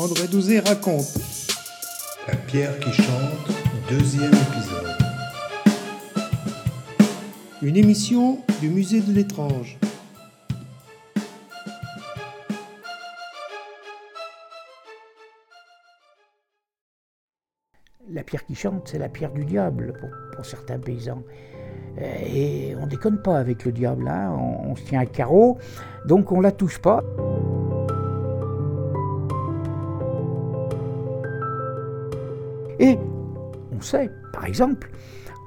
André Douzé raconte. La pierre qui chante, deuxième épisode. Une émission du musée de l'étrange. La pierre qui chante, c'est la pierre du diable pour, pour certains paysans. Euh, Et on déconne pas avec le diable, hein. on, on se tient à carreau, donc on la touche pas. Et on sait, par exemple,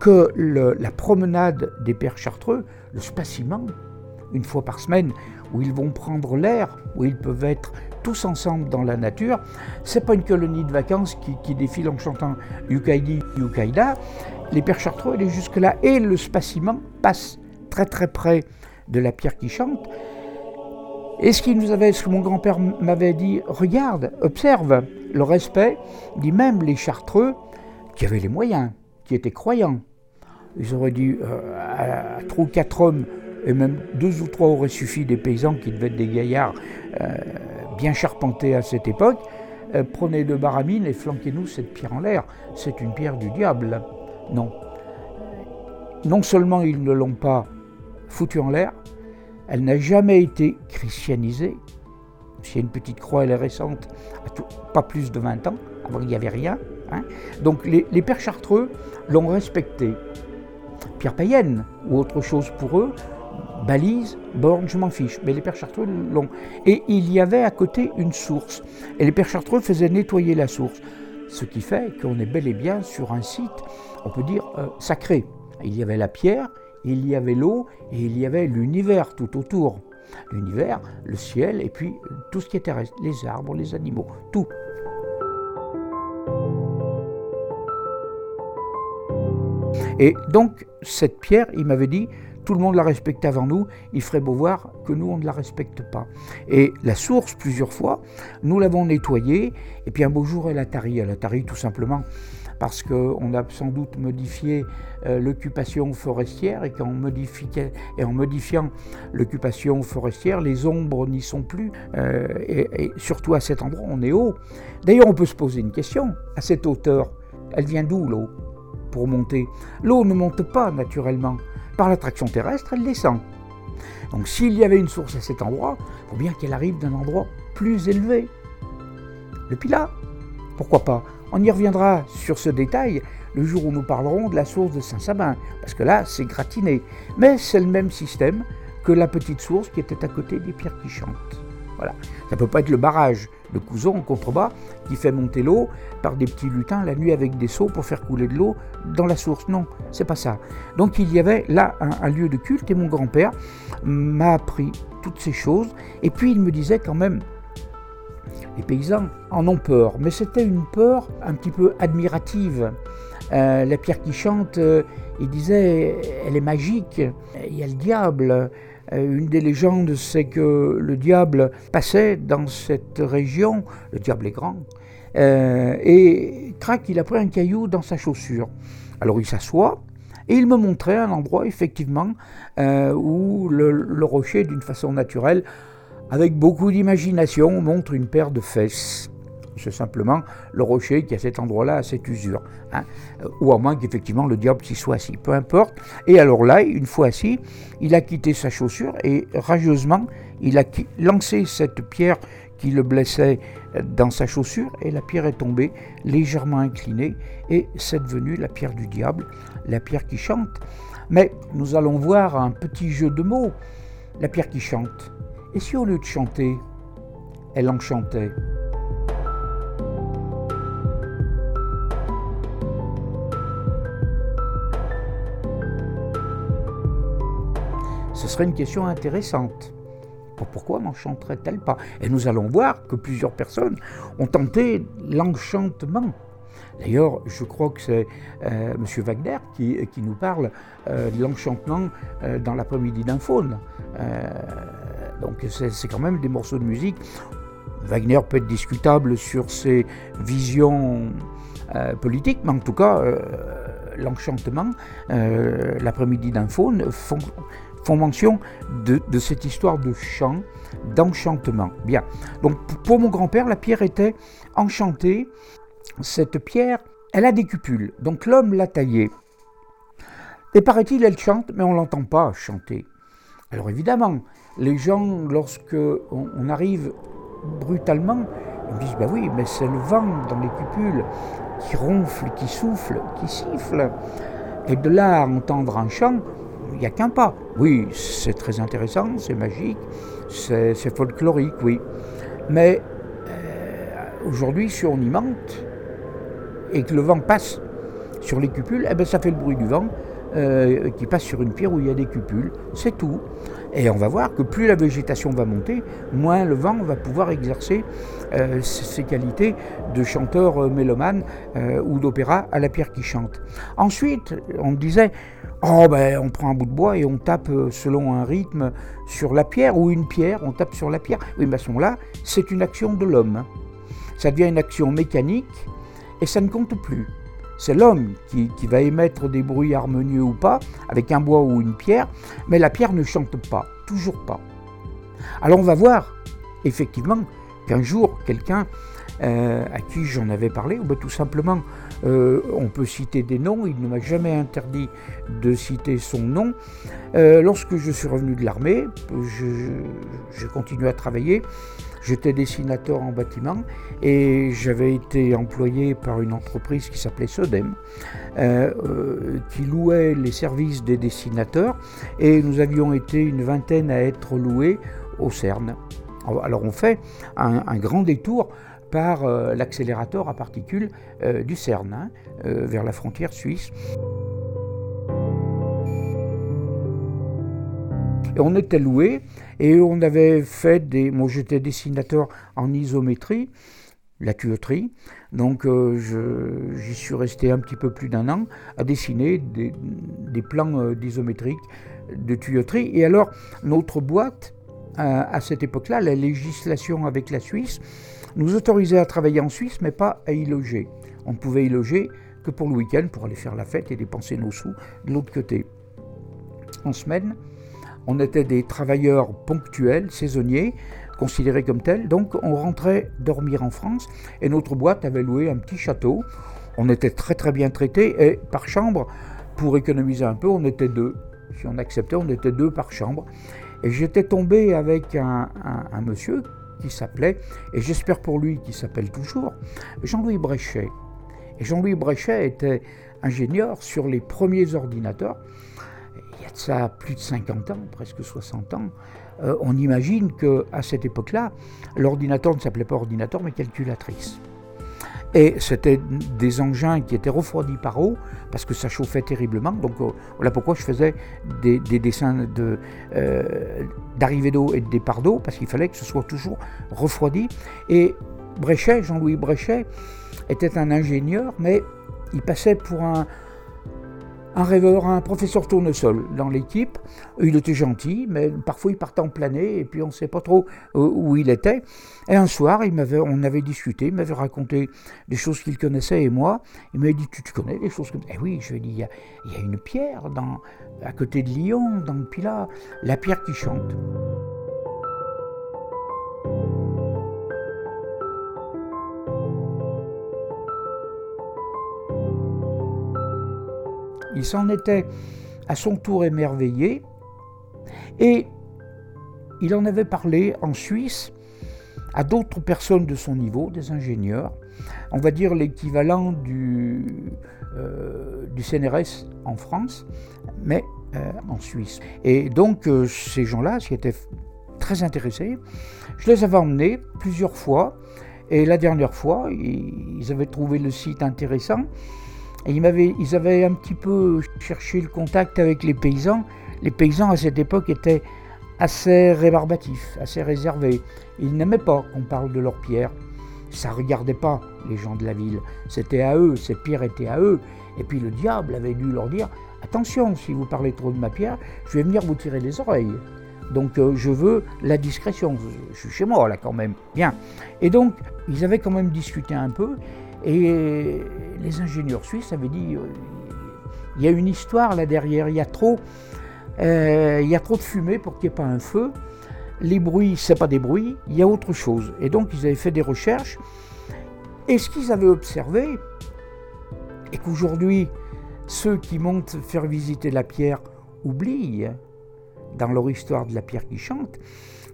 que la promenade des pères chartreux, le spaciment, une fois par semaine, où ils vont prendre l'air, où ils peuvent être tous ensemble dans la nature, c'est pas une colonie de vacances qui, qui défile en chantant Yukaidi, Yukaida. Les pères chartreux, elle jusque-là, et le spaciment passe très très près de la pierre qui chante. Et ce qui nous avait, ce que mon grand-père m'avait dit, regarde, observe le respect, dit même les chartreux qui avaient les moyens, qui étaient croyants. Ils auraient dit euh, à trois ou quatre hommes, et même deux ou trois auraient suffi des paysans qui devaient être des gaillards euh, bien charpentés à cette époque. euh, prenez deux baramines et flanquez-nous cette pierre en l'air. C'est une pierre du diable. Non. Non seulement ils ne l'ont pas foutue en l'air, elle n'a jamais été christianisée. A une petite croix, elle est récente, pas plus de 20 ans. Avant, il n'y avait rien. hein. Donc les, pères chartreux l'ont respectée. Pierre païenne ou autre chose pour eux, balise, borne, je m'en fiche. Mais les pères chartreux l'ont. Et il y avait à côté une source. Et les pères chartreux faisaient nettoyer la source. Ce qui fait qu'on est bel et bien sur un site, on peut dire, euh, sacré. Il y avait la pierre, il y avait l'eau et il y avait l'univers tout autour. L'univers, le ciel et puis tout ce qui est terrestre, les arbres, les animaux, tout. Et donc, cette pierre, il m'avait dit, tout le monde la respecte avant nous, il ferait beau voir que nous, on ne la respecte pas. Et la source, plusieurs fois, nous l'avons nettoyée, et puis un beau jour, elle a tari. Elle a tari tout simplement parce qu'on a sans doute modifié euh, l'occupation forestière, et, qu'en en modifiant l'occupation forestière, les ombres n'y sont plus, euh, et, et surtout à cet endroit, on est haut. D'ailleurs, on peut se poser une question, à cette hauteur, elle vient d'où l'eau pour monter? L'eau ne monte pas naturellement. Par l'attraction terrestre, elle descend. Donc s'il y avait une source à cet endroit, il faut bien qu'elle arrive d'un endroit plus élevé. Le Pilat, pourquoi pas? On y reviendra sur ce détail le jour où nous parlerons de la source de Saint-Sabin, parce que là, c'est gratiné. Mais c'est le même système que la petite source qui était à côté des pierres qui chantent. Voilà. Ça peut pas être le barrage de Couzon en contrebas qui fait monter l'eau par des petits lutins la nuit avec des seaux pour faire couler de l'eau dans la source. Non, c'est pas ça. Donc il y avait là un lieu de culte et mon grand-père m'a appris toutes ces choses. Et puis il me disait quand même, les paysans en ont peur, mais c'était une peur un petit peu admirative. Euh, la pierre qui chante, euh, il disait, elle est magique, il y a le diable. Euh, Une des légendes, c'est que le diable passait dans cette région, le diable est grand, et crac, il a pris un caillou dans sa chaussure. Alors il s'assoit, et il me montrait un endroit, effectivement, où le rocher, d'une façon naturelle, avec beaucoup d'imagination, montre une paire de fesses. C'est simplement le rocher qui, à cet endroit-là, a cette usure. hein. Ou à moins qu'effectivement le diable s'y soit assis, peu importe. Et alors là, une fois assis, il a quitté sa chaussure et rageusement, il a lancé cette pierre qui le blessait euh, dans sa chaussure et la pierre est tombée légèrement inclinée et c'est devenu la pierre du diable, la pierre qui chante. Mais nous allons voir un petit jeu de mots, la pierre qui chante. Et si au lieu de chanter, elle enchantait Ce serait une question intéressante. Pourquoi n'enchanterait-elle pas? Et nous allons voir que plusieurs personnes ont tenté l'enchantement. D'ailleurs, je crois que c'est euh, M. Wagner qui, qui nous parle euh, de l'enchantement euh, dans l'après-midi d'un faune. Donc c'est quand même des morceaux de musique. Wagner peut être discutable sur ses visions euh, politiques, mais en tout cas, euh, l'enchantement, euh, l'après-midi d'un faune, fon- font mention de, de cette histoire de chant, d'enchantement. Bien. Donc pour mon grand-père, la pierre était enchantée. Cette pierre, elle a des cupules. Donc l'homme l'a taillée. Et paraît-il, elle chante, mais on ne l'entend pas chanter. Alors évidemment, les gens, lorsque on, arrive brutalement, ils me disent Bah oui, mais c'est le vent dans les cupules qui ronfle, qui souffle, qui siffle. Et de là à entendre un chant, il n'y a qu'un pas. Oui, c'est très intéressant, c'est magique, c'est folklorique, oui. Mais euh, aujourd'hui, si on y monte et que le vent passe sur les cupules, eh ben, ça fait le bruit du vent euh, qui passe sur une pierre où il y a des cupules. C'est tout. Et on va voir que plus la végétation va monter, moins le vent va pouvoir exercer euh, ses qualités de chanteur euh, mélomane ou d'opéra à la pierre qui chante. Ensuite, on disait, oh ben on prend un bout de bois et on tape selon un rythme sur la pierre ou une pierre, on tape sur la pierre. Oui, mais à ce moment-là, c'est une action de l'homme. Ça devient une action mécanique et ça ne compte plus. C'est l'homme qui, va émettre des bruits harmonieux ou pas, avec un bois ou une pierre, mais la pierre ne chante pas, toujours pas. Alors on va voir, effectivement, qu'un jour, quelqu'un euh, à qui j'en avais parlé, ou tout simplement, euh, on peut citer des noms, il ne m'a jamais interdit de citer son nom. Euh, lorsque je suis revenu de l'armée, j'ai continué à travailler, J'étais dessinateur en bâtiment et j'avais été employé par une entreprise qui s'appelait Sodem, euh, euh, qui louait les services des dessinateurs et nous avions été une vingtaine à être loués au CERN. Alors on fait un, grand détour par euh, l'accélérateur à particules du CERN, hein, vers la frontière suisse. On était loué et on avait fait des. Moi j'étais dessinateur en isométrie, la tuyauterie. Donc euh, j'y suis resté un petit peu plus d'un an à dessiner des, plans euh, de tuyauterie. Et alors notre boîte, à cette époque-là, la législation avec la Suisse nous autorisait à travailler en Suisse, mais pas à y loger. On pouvait y loger que pour le week-end, pour aller faire la fête et dépenser nos sous de l'autre côté. En semaine, on était des travailleurs ponctuels, saisonniers, considérés comme tels. Donc on rentrait dormir en France et notre boîte avait loué un petit château. On était très très bien traités et par chambre, pour économiser un peu, on était deux. Si on acceptait, on était deux par chambre. Et j'étais tombé avec un, monsieur qui s'appelait, et j'espère pour lui qu'il s'appelle toujours, Jean-Louis Bréchet. Et Jean-Louis Bréchet était ingénieur sur les premiers ordinateurs il y a de ça plus de 50 ans, presque 60 ans, euh, on imagine qu'à cette époque-là, l'ordinateur ne s'appelait pas ordinateur, mais calculatrice. Et c'était des engins qui étaient refroidis par eau, parce que ça chauffait terriblement. Donc euh, voilà pourquoi je faisais des, dessins euh, d'arrivée d'eau et de départ d'eau, parce qu'il fallait que ce soit toujours refroidi. Et Bréchet, Jean-Louis Bréchet, était un ingénieur, mais il passait pour un, un rêveur, un professeur tournesol dans l'équipe. Il était gentil, mais parfois il partait en plané et puis on ne sait pas trop euh, où il était. Et un soir, il on avait discuté, il m'avait raconté des choses qu'il connaissait et moi. Il m'avait dit Tu, connais des choses comme ça? Eh oui, je lui ai dit Il y a, une pierre à côté de Lyon, dans le Pilat, la pierre qui chante. Il s'en était à son tour émerveillé et il en avait parlé en Suisse à d'autres personnes de son niveau, des ingénieurs, on va dire l'équivalent du, euh, CNRS en France, mais euh, en Suisse. Et donc euh, ces gens-là, qui étaient très intéressés, je les avais emmenés plusieurs fois, et la dernière fois, ils avaient trouvé le site intéressant, et ils, avaient, ils avaient un petit peu cherché le contact avec les paysans. Les paysans à cette époque étaient assez rébarbatifs, assez réservés. Ils n'aimaient pas qu'on parle de leurs pierres. Ça ne regardait pas les gens de la ville. C'était à eux, ces pierres étaient à eux. Et puis le diable avait dû leur dire Attention, si vous parlez trop de ma pierre, je vais venir vous tirer les oreilles. Donc euh, je veux la discrétion. Je suis chez moi là quand même. Bien. Et donc ils avaient quand même discuté un peu. Et les ingénieurs suisses avaient dit, euh, il y a une histoire là derrière, il y a trop, euh, il y a trop de fumée pour qu'il n'y ait pas un feu. Les bruits, c'est pas des bruits, il y a autre chose. Et donc ils avaient fait des recherches. Et ce qu'ils avaient observé, et qu'aujourd'hui ceux qui montent faire visiter la pierre oublient dans leur histoire de la pierre qui chante,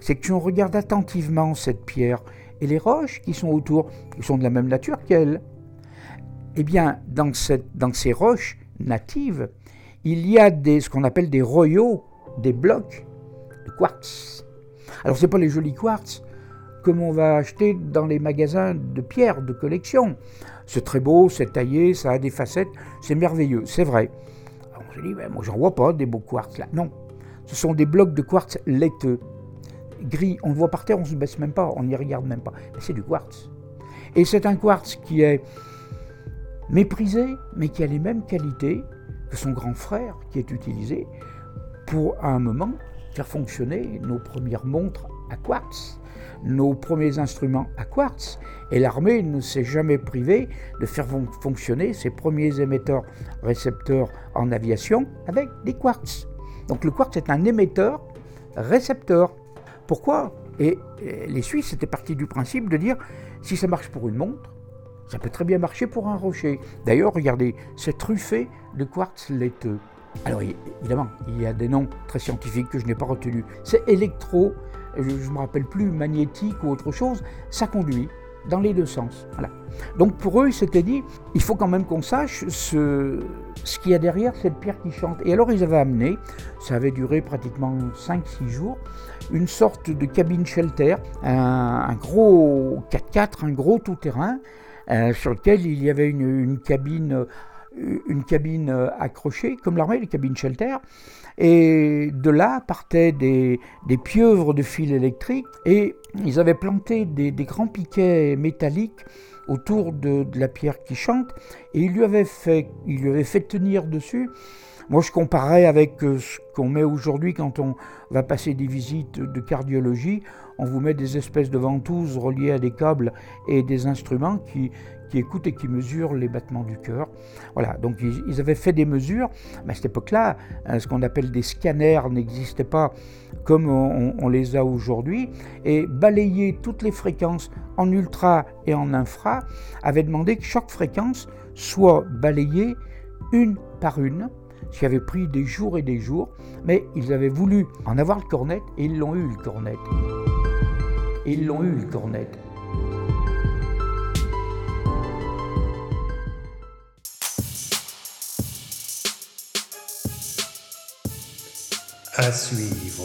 c'est que si on regarde attentivement cette pierre et les roches qui sont autour, qui sont de la même nature qu'elle, eh bien, dans, ces roches natives, il y a ce qu'on appelle des royaux, des blocs de quartz. Alors, ce n'est pas les jolis quartz comme on va acheter dans les magasins de pierres de collection. C'est très beau, c'est taillé, ça a des facettes, c'est merveilleux, c'est vrai. on se dit, ben, moi j'en vois pas des beaux quartz là. Non, ce sont des blocs de quartz laiteux, gris. On le voit par terre, on ne se baisse même pas, on n'y regarde même pas. C'est du quartz. Et c'est un quartz qui est méprisé, mais qui a les mêmes qualités que son grand frère qui est utilisé pour, à un moment, faire fonctionner nos premières montres à quartz, nos premiers instruments à quartz. Et l'armée ne s'est jamais privée de faire fonctionner ses premiers émetteurs-récepteurs en aviation avec des quartz. Donc le quartz est un émetteur-récepteur. Pourquoi? Et les Suisses étaient partis du principe de dire si ça marche pour une montre, ça peut très bien marcher pour un rocher. D'ailleurs, regardez, c'est truffé de quartz laiteux. Alors évidemment, il y a des noms très scientifiques que je n'ai pas retenus. C'est électro, je ne me rappelle plus, magnétique ou autre chose, ça conduit dans les deux sens. Voilà. Donc pour eux, ils s'étaient dit, il faut quand même qu'on sache ce, qu'il y a derrière cette pierre qui chante. Et alors ils avaient amené, ça avait duré pratiquement 5-6 jours, une sorte de cabine shelter, un, gros 4x4, un gros tout-terrain, euh, sur lequel il y avait une, cabine, une cabine accrochée, comme l'armée, les cabines shelter. Et de là partaient des, pieuvres de fils électriques et ils avaient planté des, grands piquets métalliques autour de, la pierre qui chante et ils lui avaient fait, lui fait tenir dessus. Moi, je comparais avec euh, ce qu'on met aujourd'hui quand on va passer des visites de cardiologie. On vous met des espèces de ventouses reliées à des câbles et des instruments qui, qui écoutent et qui mesurent les battements du cœur. Voilà, donc ils, avaient fait des mesures, mais à cette époque-là, hein, ce qu'on appelle des scanners n'existait pas comme on, les a aujourd'hui, et balayer toutes les fréquences en ultra et en infra avait demandé que chaque fréquence soit balayée une par une, ce qui avait pris des jours et des jours, mais ils avaient voulu en avoir le cornet et ils l'ont eu le cornet. Et ils l'ont eu le cornet. À suivre.